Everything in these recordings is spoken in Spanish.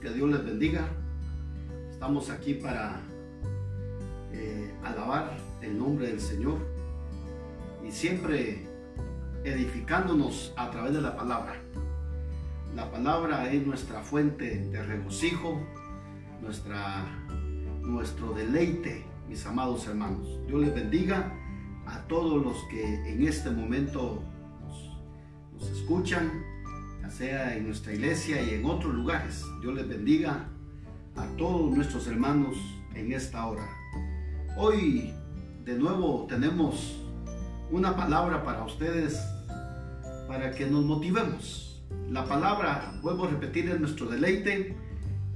que Dios les bendiga. Estamos aquí para eh, alabar el nombre del Señor y siempre edificándonos a través de la palabra. La palabra es nuestra fuente de regocijo, nuestra, nuestro deleite, mis amados hermanos. Dios les bendiga a todos los que en este momento nos, escuchan, sea en nuestra iglesia y en otros lugares. Dios les bendiga a todos nuestros hermanos en esta hora. Hoy de nuevo tenemos una palabra para ustedes para que nos motivemos. La palabra, vuelvo a repetir, es nuestro deleite.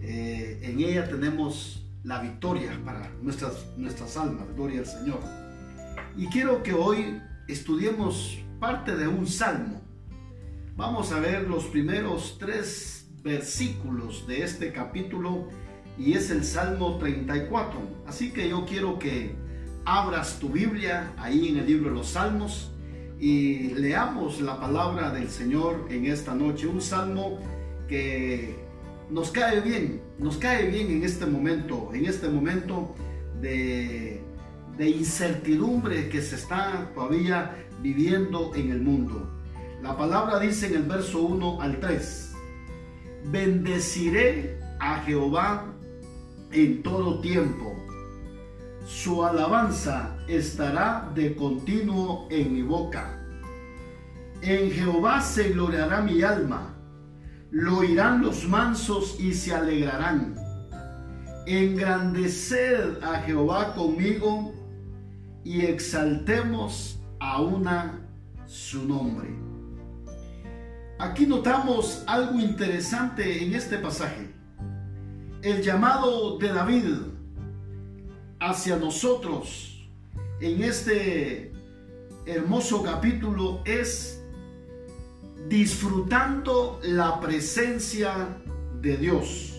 Eh, en ella tenemos la victoria para nuestras, nuestras almas. Gloria al Señor. Y quiero que hoy estudiemos parte de un salmo. Vamos a ver los primeros tres versículos de este capítulo y es el Salmo 34. Así que yo quiero que abras tu Biblia ahí en el libro de los Salmos y leamos la palabra del Señor en esta noche. Un salmo que nos cae bien, nos cae bien en este momento, en este momento de, incertidumbre que se está todavía viviendo en el mundo. La palabra dice en el verso 1 al 3, bendeciré a Jehová en todo tiempo. Su alabanza estará de continuo en mi boca. En Jehová se gloriará mi alma. Lo oirán los mansos y se alegrarán. Engrandeced a Jehová conmigo y exaltemos a una su nombre. Aquí notamos algo interesante en este pasaje el llamado de David hacia nosotros en este hermoso capítulo es disfrutando la presencia de Dios.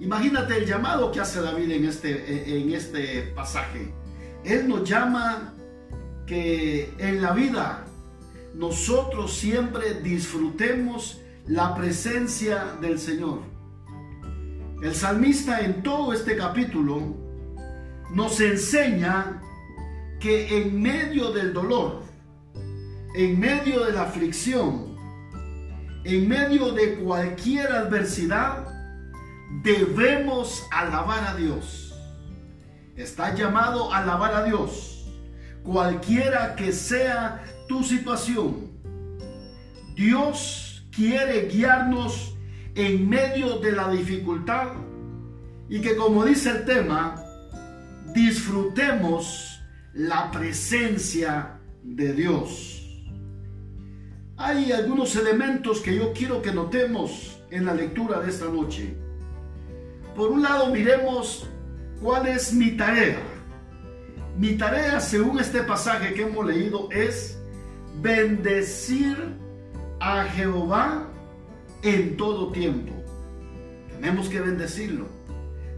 Imagínate el llamado que hace David en este, en este pasaje. Él nos llama que en la vida nosotros siempre disfrutemos la presencia del Señor. El salmista en todo este capítulo nos enseña que en medio del dolor, en medio de la aflicción, en medio de cualquier adversidad, debemos alabar a Dios. Está llamado a alabar a Dios, cualquiera que sea tu situación. Dios quiere guiarnos en medio de la dificultad y que como dice el tema, disfrutemos la presencia de Dios. Hay algunos elementos que yo quiero que notemos en la lectura de esta noche. Por un lado, miremos cuál es mi tarea. Mi tarea, según este pasaje que hemos leído, es bendecir a Jehová en todo tiempo. Tenemos que bendecirlo,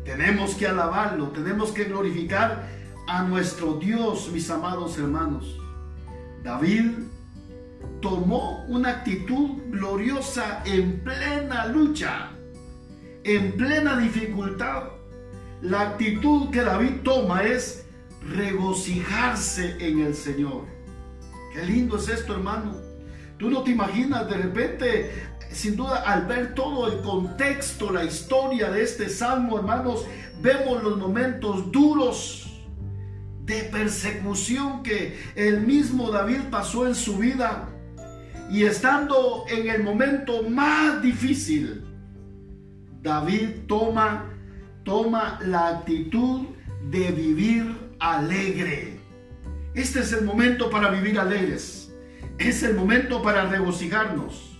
tenemos que alabarlo, tenemos que glorificar a nuestro Dios, mis amados hermanos. David tomó una actitud gloriosa en plena lucha, en plena dificultad. La actitud que David toma es regocijarse en el Señor. Qué lindo es esto, hermano. Tú no te imaginas de repente sin duda al ver todo el contexto, la historia de este salmo, hermanos, vemos los momentos duros de persecución que el mismo David pasó en su vida. Y estando en el momento más difícil, David toma, toma la actitud de vivir alegre. Este es el momento para vivir alegres. Es el momento para regocijarnos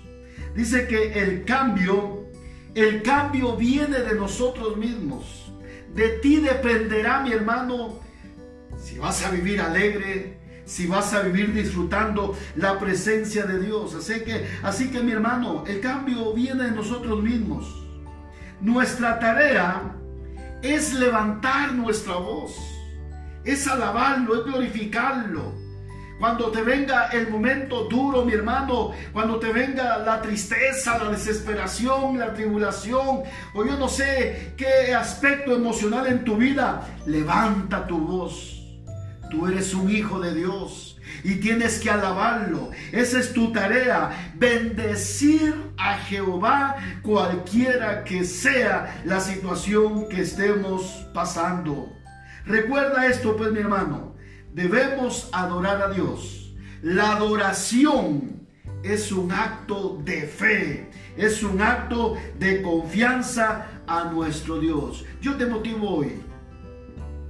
dice que el cambio, el cambio viene de nosotros mismos. De ti dependerá, mi hermano, si vas a vivir alegre, si vas a vivir disfrutando la presencia de Dios. Así que, así que mi hermano, el cambio viene de nosotros mismos. Nuestra tarea es levantar nuestra voz, es alabarlo, es glorificarlo. Cuando te venga el momento duro, mi hermano, cuando te venga la tristeza, la desesperación, la tribulación, o yo no sé qué aspecto emocional en tu vida, levanta tu voz. Tú eres un hijo de Dios y tienes que alabarlo. Esa es tu tarea, bendecir a Jehová cualquiera que sea la situación que estemos pasando. Recuerda esto, pues mi hermano, debemos adorar a Dios. La adoración es un acto de fe, es un acto de confianza a nuestro Dios. Yo te motivo hoy.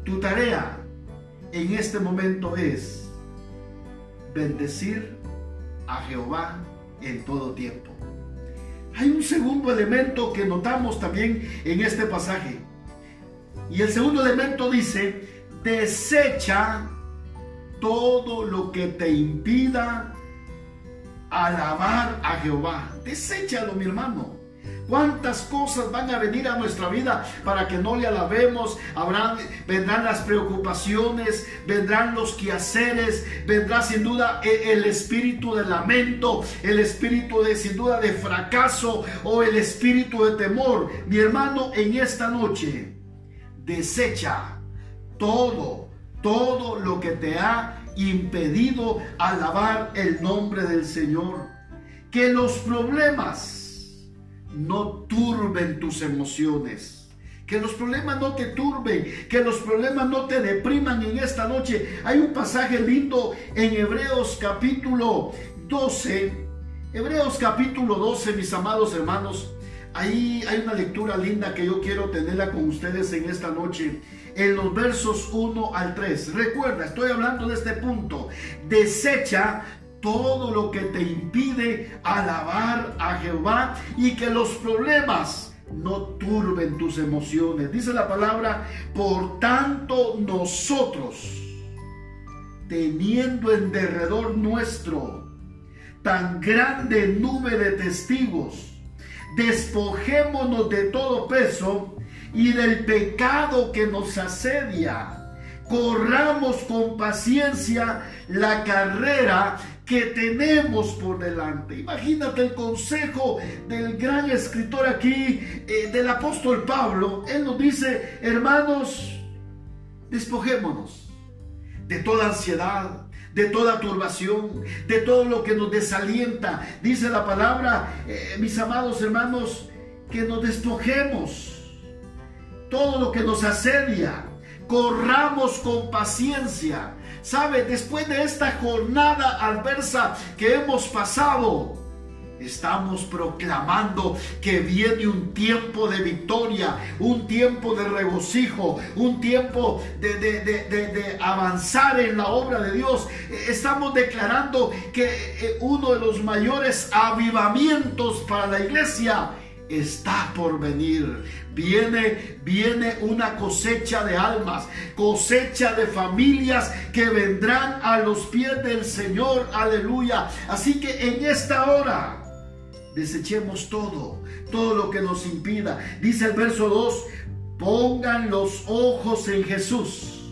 Tu tarea en este momento es bendecir a Jehová en todo tiempo. Hay un segundo elemento que notamos también en este pasaje. Y el segundo elemento dice, desecha todo lo que te impida alabar a Jehová. Deséchalo, mi hermano. ¿Cuántas cosas van a venir a nuestra vida para que no le alabemos? Habrán, vendrán las preocupaciones, vendrán los quehaceres, vendrá sin duda e, el espíritu de lamento, el espíritu de sin duda de fracaso o el espíritu de temor. Mi hermano, en esta noche, desecha todo, todo lo que te ha impedido alabar el nombre del Señor. Que los problemas no turben tus emociones. Que los problemas no te turben, que los problemas no te depriman en esta noche. Hay un pasaje lindo en Hebreos capítulo 12. Hebreos capítulo 12, mis amados hermanos. Ahí hay una lectura linda que yo quiero tenerla con ustedes en esta noche. En los versos 1 al 3. Recuerda, estoy hablando de este punto. Desecha todo lo que te impide alabar a Jehová y que los problemas no turben tus emociones. Dice la palabra, por tanto nosotros, teniendo en derredor nuestro tan grande nube de testigos, despojémonos de todo peso y del pecado que nos asedia. Corramos con paciencia la carrera que tenemos por delante. Imagínate el consejo del gran escritor aquí, eh, del apóstol Pablo. Él nos dice, hermanos, despojémonos de toda ansiedad, de toda turbación, de todo lo que nos desalienta. Dice la palabra, eh, mis amados hermanos, que nos despojemos. Todo lo que nos asedia, corramos con paciencia. Sabe, después de esta jornada adversa que hemos pasado, Estamos proclamando que viene un tiempo de victoria, un tiempo de regocijo, un tiempo de, de, avanzar en la obra de Dios. Estamos declarando que eh, uno de los mayores avivamientos para la iglesia está por venir. Viene, viene una cosecha de almas, cosecha de familias que vendrán a los pies del Señor. Aleluya. Así que en esta hora desechemos todo, todo lo que nos impida. Dice el verso 2, pongan los ojos en Jesús,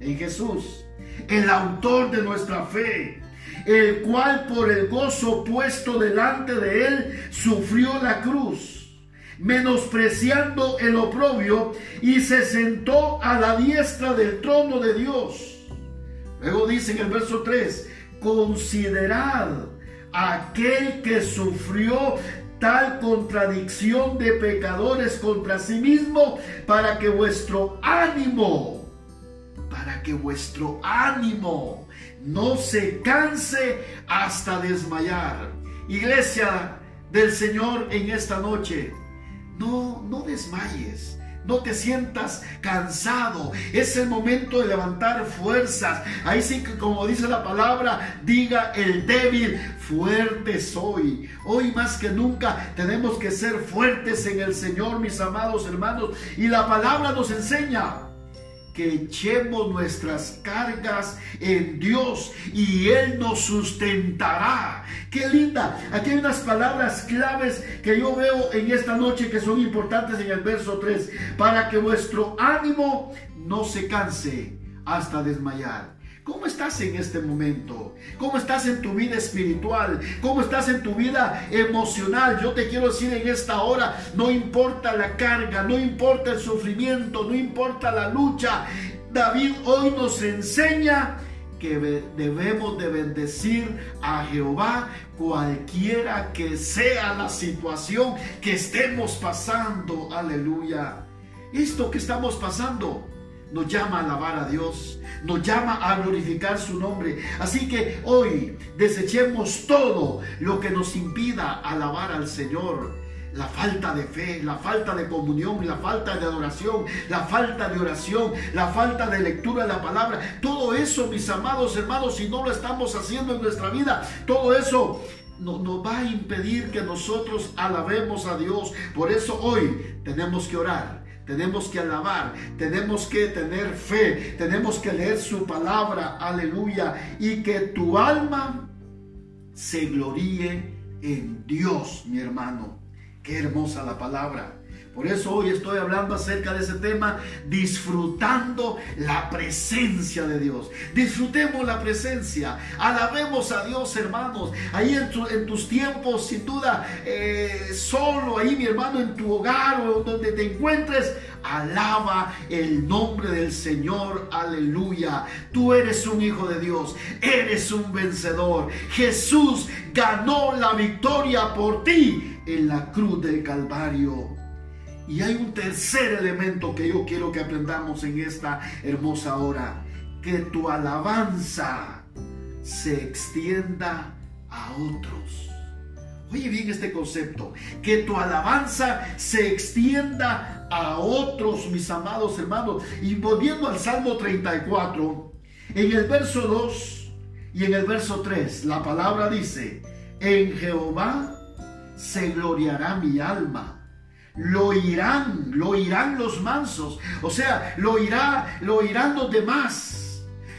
en Jesús, el autor de nuestra fe el cual por el gozo puesto delante de él sufrió la cruz, menospreciando el oprobio, y se sentó a la diestra del trono de Dios. Luego dice en el verso 3, considerad aquel que sufrió tal contradicción de pecadores contra sí mismo, para que vuestro ánimo, para que vuestro ánimo no se canse hasta desmayar. Iglesia del Señor en esta noche, no, no desmayes. No te sientas cansado. Es el momento de levantar fuerzas. Ahí sí que como dice la palabra, diga el débil, fuerte soy. Hoy más que nunca tenemos que ser fuertes en el Señor, mis amados hermanos. Y la palabra nos enseña que echemos nuestras cargas en Dios y Él nos sustentará. Qué linda. Aquí hay unas palabras claves que yo veo en esta noche que son importantes en el verso 3. Para que vuestro ánimo no se canse hasta desmayar. ¿Cómo estás en este momento? ¿Cómo estás en tu vida espiritual? ¿Cómo estás en tu vida emocional? Yo te quiero decir en esta hora, no importa la carga, no importa el sufrimiento, no importa la lucha. David hoy nos enseña que debemos de bendecir a Jehová cualquiera que sea la situación que estemos pasando. Aleluya. Esto que estamos pasando nos llama a alabar a Dios, nos llama a glorificar su nombre. Así que hoy desechemos todo lo que nos impida alabar al Señor. La falta de fe, la falta de comunión, la falta de adoración, la falta de oración, la falta de lectura de la palabra. Todo eso, mis amados hermanos, si no lo estamos haciendo en nuestra vida, todo eso nos, nos va a impedir que nosotros alabemos a Dios. Por eso hoy tenemos que orar tenemos que alabar, tenemos que tener fe, tenemos que leer su palabra, aleluya, y que tu alma se gloríe en Dios, mi hermano. Qué hermosa la palabra. Por eso hoy estoy hablando acerca de ese tema, disfrutando la presencia de Dios. Disfrutemos la presencia, alabemos a Dios, hermanos. Ahí en, tus tiempos, sin duda, eh, solo ahí, mi hermano, en tu hogar o donde te encuentres, alaba el nombre del Señor, aleluya. Tú eres un hijo de Dios, eres un vencedor. Jesús ganó la victoria por ti en la cruz del Calvario. Y hay un tercer elemento que yo quiero que aprendamos en esta hermosa hora. Que tu alabanza se extienda a otros. Oye bien este concepto. Que tu alabanza se extienda a otros, mis amados hermanos. Y volviendo al Salmo 34, en el verso 2 y en el verso 3, la palabra dice, en Jehová se gloriará mi alma lo irán, lo irán los mansos, o sea, lo irá, lo irán los demás.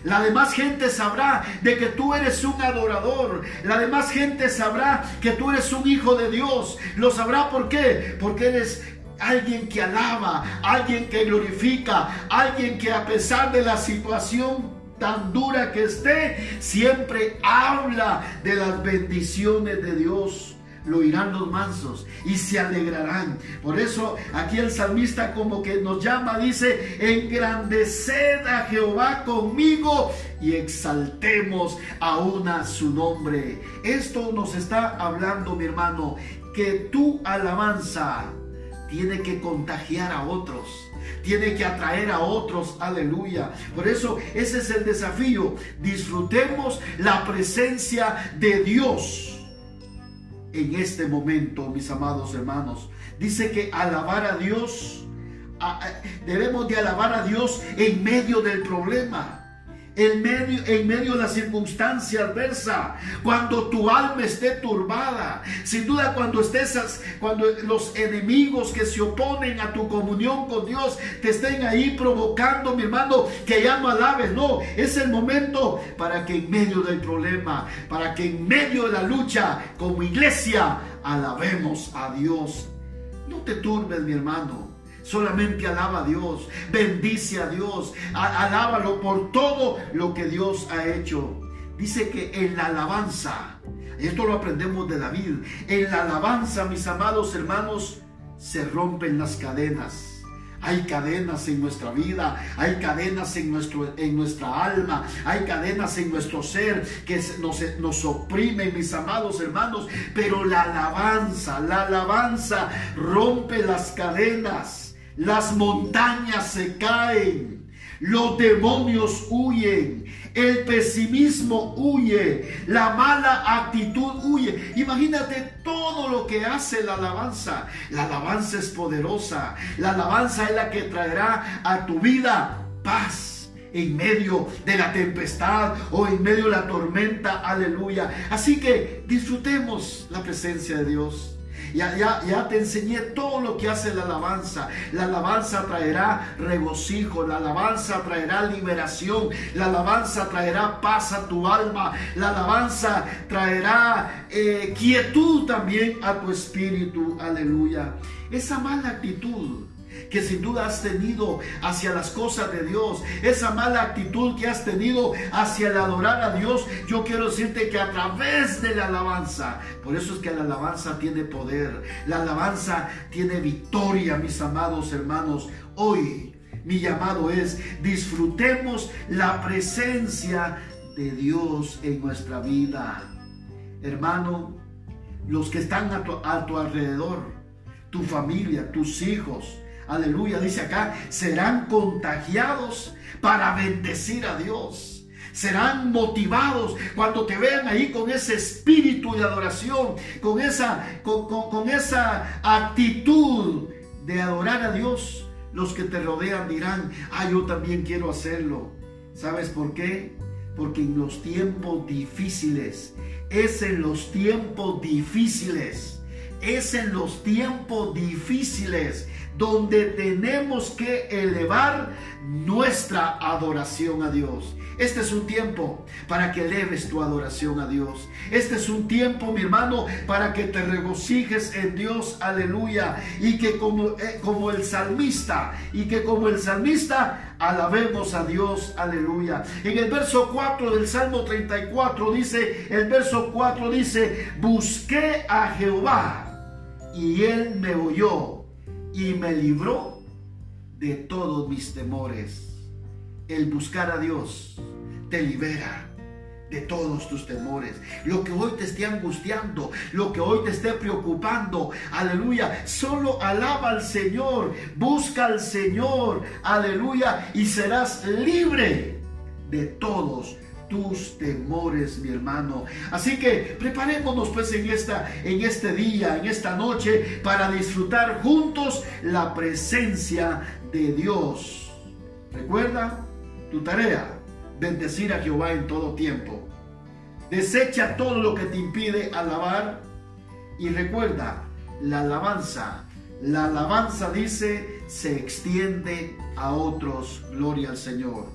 La demás gente sabrá de que tú eres un adorador. La demás gente sabrá que tú eres un hijo de Dios. Lo sabrá por qué? Porque eres alguien que alaba, alguien que glorifica, alguien que a pesar de la situación tan dura que esté, siempre habla de las bendiciones de Dios lo oirán los mansos y se alegrarán. Por eso aquí el salmista como que nos llama, dice, engrandeced a Jehová conmigo y exaltemos aún a su nombre. Esto nos está hablando, mi hermano, que tu alabanza tiene que contagiar a otros tiene que atraer a otros, aleluya. Por eso ese es el desafío. Disfrutemos la presencia de Dios en este momento, mis amados hermanos. Dice que alabar a Dios, debemos de alabar a Dios en medio del problema en medio, en medio de la circunstancia adversa, cuando tu alma esté turbada, sin duda cuando estés, cuando los enemigos que se oponen a tu comunión con Dios te estén ahí provocando, mi hermano, que ya no alabes, no, es el momento para que en medio del problema, para que en medio de la lucha como iglesia alabemos a Dios. No te turbes, mi hermano. Solamente alaba a Dios, bendice a Dios, alábalo por todo lo que Dios ha hecho. Dice que en la alabanza, esto lo aprendemos de David, en la alabanza, mis amados hermanos, se rompen las cadenas. Hay cadenas en nuestra vida, hay cadenas en, nuestro, en nuestra alma, hay cadenas en nuestro ser que nos, nos oprimen, mis amados hermanos. Pero la alabanza, la alabanza rompe las cadenas. Las montañas se caen, los demonios huyen, el pesimismo huye, la mala actitud huye. Imagínate todo lo que hace la alabanza. La alabanza es poderosa. La alabanza es la que traerá a tu vida paz en medio de la tempestad o en medio de la tormenta. Aleluya. Así que disfrutemos la presencia de Dios. Ya, ya, ya te enseñé todo lo que hace la alabanza. La alabanza traerá regocijo, la alabanza traerá liberación, la alabanza traerá paz a tu alma, la alabanza traerá eh, quietud también a tu espíritu. Aleluya. Esa mala actitud que sin duda has tenido hacia las cosas de Dios, esa mala actitud que has tenido hacia el adorar a Dios, yo quiero decirte que a través de la alabanza, por eso es que la alabanza tiene poder, la alabanza tiene victoria, mis amados hermanos. Hoy mi llamado es disfrutemos la presencia de Dios en nuestra vida. Hermano, los que están a tu, a tu alrededor, tu familia, tus hijos, aleluya, dice acá, serán contagiados para bendecir a Dios. Serán motivados cuando te vean ahí con ese espíritu de adoración, con esa, con, con esa actitud de adorar a Dios. Los que te rodean dirán, ah, yo también quiero hacerlo. ¿Sabes por qué? Porque en los tiempos difíciles, es en los tiempos difíciles, es en los tiempos difíciles donde tenemos que elevar nuestra adoración a Dios. Este es un tiempo para que eleves tu adoración a Dios. Este es un tiempo, mi hermano, para que te regocijes en Dios, aleluya. Y que como, eh, como el salmista, y que como el salmista, alabemos a Dios, aleluya. En el verso 4 del Salmo 34 dice, el verso 4 dice, busqué a Jehová y él me oyó y me libró de todos mis temores. El buscar a Dios te libera de todos tus temores. Lo que hoy te esté angustiando, lo que hoy te esté preocupando, aleluya, solo alaba al Señor, busca al Señor, aleluya, y serás libre de todos tus temores, mi hermano. Así que preparémonos pues en esta en este día, en esta noche para disfrutar juntos la presencia de Dios. Recuerda tu tarea, bendecir a Jehová en todo tiempo. Desecha todo lo que te impide alabar y recuerda, la alabanza, la alabanza dice, se extiende a otros. Gloria al Señor.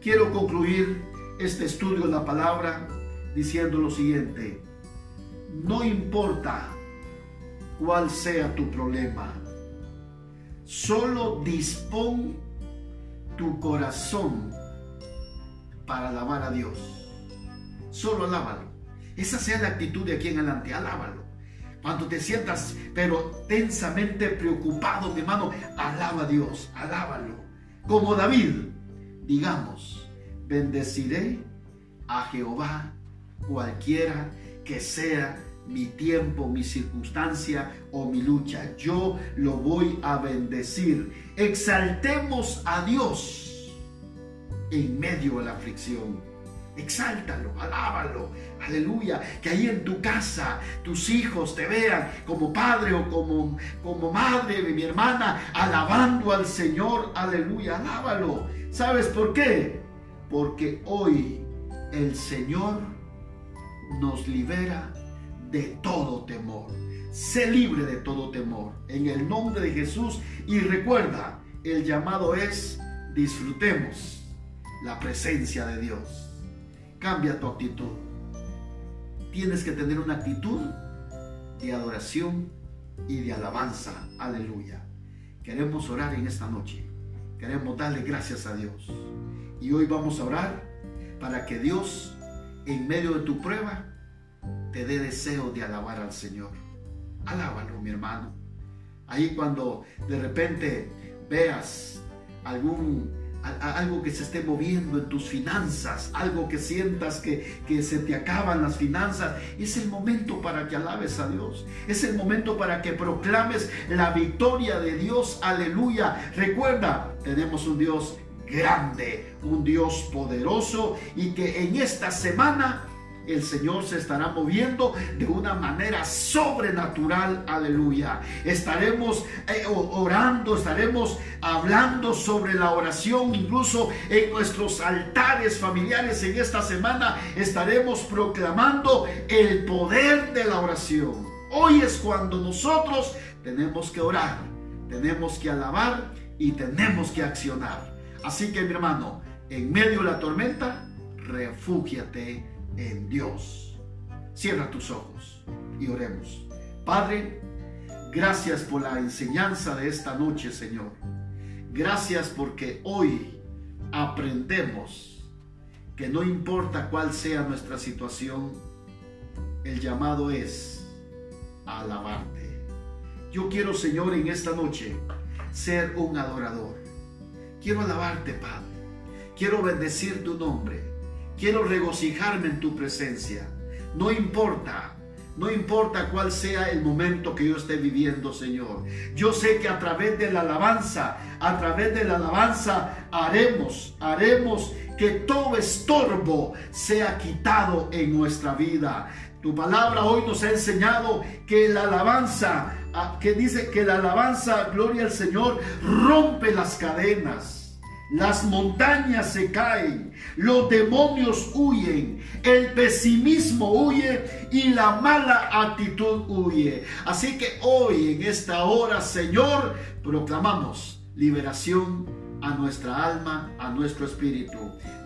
Quiero concluir este estudio la palabra diciendo lo siguiente. No importa cuál sea tu problema, solo dispón tu corazón para alabar a Dios. Solo alábalo. Esa sea la actitud de aquí en adelante, alábalo. Cuando te sientas, pero tensamente preocupado, mi hermano, alaba a Dios, alábalo. Como David, digamos, bendeciré a Jehová cualquiera que sea mi tiempo, mi circunstancia o mi lucha. Yo lo voy a bendecir. Exaltemos a Dios en medio de la aflicción. Exáltalo, alábalo, aleluya. Que ahí en tu casa tus hijos te vean como padre o como, como madre de mi hermana, alabando al Señor, aleluya, alábalo. ¿Sabes por qué? Porque hoy el Señor nos libera de todo temor. Sé libre de todo temor en el nombre de Jesús y recuerda, el llamado es disfrutemos la presencia de Dios. Cambia tu actitud. Tienes que tener una actitud de adoración y de alabanza. Aleluya. Queremos orar en esta noche. Queremos darle gracias a Dios. Y hoy vamos a orar para que Dios, en medio de tu prueba, te dé deseo de alabar al Señor. Alábalo, mi hermano. Ahí cuando de repente veas algún algo que se esté moviendo en tus finanzas, algo que sientas que, que, se te acaban las finanzas, es el momento para que alabes a Dios. Es el momento para que proclames la victoria de Dios. Aleluya. Recuerda, tenemos un Dios grande, un Dios poderoso y que en esta semana el Señor se estará moviendo de una manera sobrenatural, aleluya. Estaremos eh, orando, estaremos hablando sobre la oración, incluso en nuestros altares familiares en esta semana estaremos proclamando el poder de la oración. Hoy es cuando nosotros tenemos que orar, tenemos que alabar y tenemos que accionar. Así que mi hermano, en medio de la tormenta, refúgiate en Dios. Cierra tus ojos y oremos. Padre, Gracias por la enseñanza de esta noche, Señor. Gracias porque hoy aprendemos que no importa cuál sea nuestra situación, el llamado es alabarte. Yo quiero, Señor, en esta noche ser un adorador. Quiero alabarte, Padre. Quiero bendecir tu nombre. Quiero regocijarme en tu presencia. No importa no importa cuál sea el momento que yo esté viviendo, Señor. Yo sé que a través de la alabanza, a través de la alabanza, haremos, haremos que todo estorbo sea quitado en nuestra vida. Tu palabra hoy nos ha enseñado que la alabanza, ah, que dice que la alabanza, gloria al Señor, rompe las cadenas. Las montañas se caen, los demonios huyen, el pesimismo huye y la mala actitud huye. Así que hoy en esta hora, Señor, proclamamos liberación a nuestra alma, a nuestro espíritu.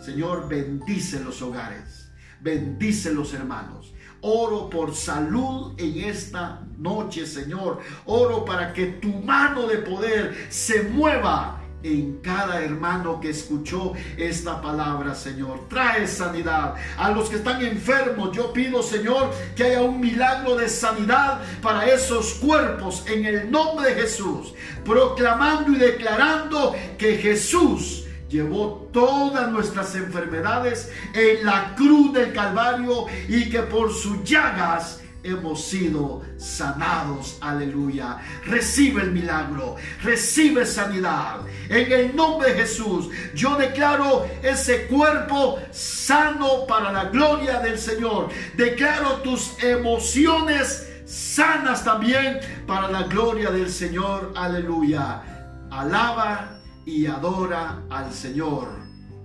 Señor, bendice los hogares, bendice los hermanos. Oro por salud en esta noche, Señor. Oro para que tu mano de poder se mueva en cada hermano que escuchó esta palabra, Señor. Trae sanidad. A los que están enfermos, yo pido, Señor, que haya un milagro de sanidad para esos cuerpos en el nombre de Jesús. Proclamando y declarando que Jesús llevó todas nuestras enfermedades en la cruz del Calvario y que por sus llagas hemos sido sanados. Aleluya. Recibe el milagro, recibe sanidad. En el nombre de Jesús, yo declaro ese cuerpo sano para la gloria del Señor. Declaro tus emociones sanas también para la gloria del Señor. Aleluya. Alaba y adora al Señor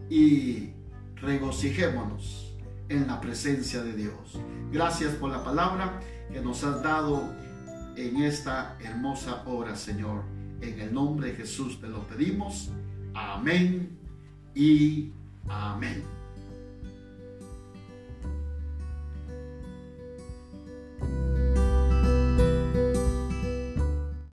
y regocijémonos en la presencia de Dios. Gracias por la palabra que nos has dado en esta hermosa hora, Señor. En el nombre de Jesús te lo pedimos. Amén y amén.